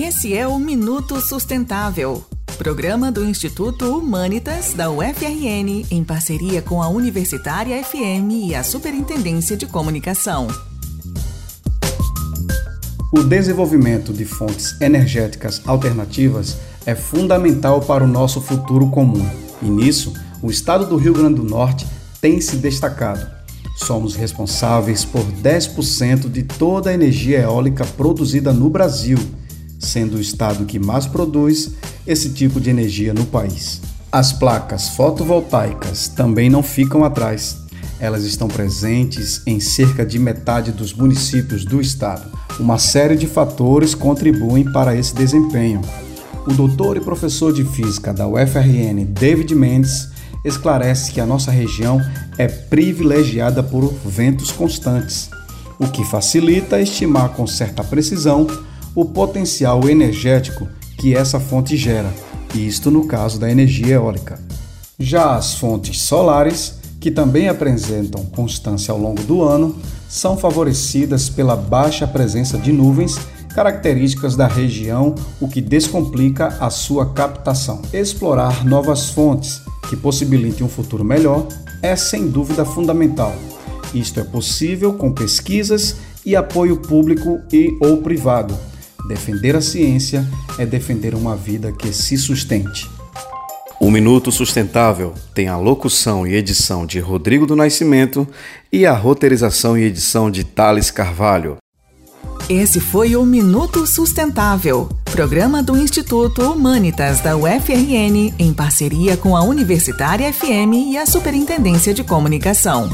Esse é o Minuto Sustentável, programa do Instituto Humanitas da UFRN, em parceria com a Universitária FM e a Superintendência de Comunicação. O desenvolvimento de fontes energéticas alternativas é fundamental para o nosso futuro comum, e nisso, o estado do Rio Grande do Norte tem se destacado. Somos responsáveis por 10% de toda a energia eólica produzida no Brasil, sendo o estado que mais produz esse tipo de energia no país. As placas fotovoltaicas também não ficam atrás. Elas estão presentes em cerca de metade dos municípios do estado. Uma série de fatores contribuem para esse desempenho. O doutor e professor de física da UFRN, David Mendes, esclarece que a nossa região é privilegiada por ventos constantes, o que facilita estimar com certa precisão o potencial energético que essa fonte gera, isto no caso da energia eólica. Já as fontes solares, que também apresentam constância ao longo do ano, são favorecidas pela baixa presença de nuvens características da região, o que descomplica a sua captação. Explorar novas fontes que possibilitem um futuro melhor é sem dúvida fundamental. Isto é possível com pesquisas e apoio público e ou privado. Defender a ciência é defender uma vida que se sustente. O Minuto Sustentável tem a locução e edição de Rodrigo do Nascimento e a roteirização e edição de Thales Carvalho. Esse foi o Minuto Sustentável, programa do Instituto Humanitas da UFRN, em parceria com a Universitária FM e a Superintendência de Comunicação.